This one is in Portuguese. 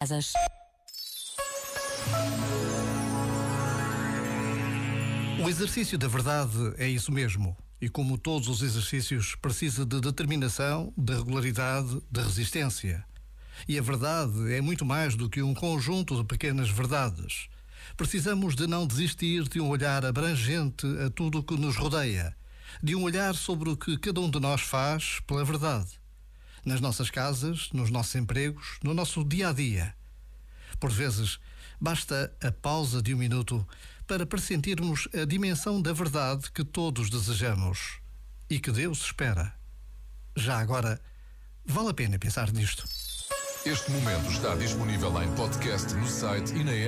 Asas. O exercício da verdade é isso mesmo. E como todos os exercícios, precisa de determinação, de regularidade, de resistência. E a verdade é muito mais do que um conjunto de pequenas verdades. Precisamos de não desistir de um olhar abrangente a tudo o que nos rodeia, de um olhar sobre o que cada um de nós faz pela verdade nas nossas casas, nos nossos empregos, no nosso dia a dia. Por vezes, basta a pausa de um minuto para pressentirmos a dimensão da verdade que todos desejamos e que Deus espera. Já agora, vale a pena pensar nisto. Este momento está disponível em podcast no site e na app.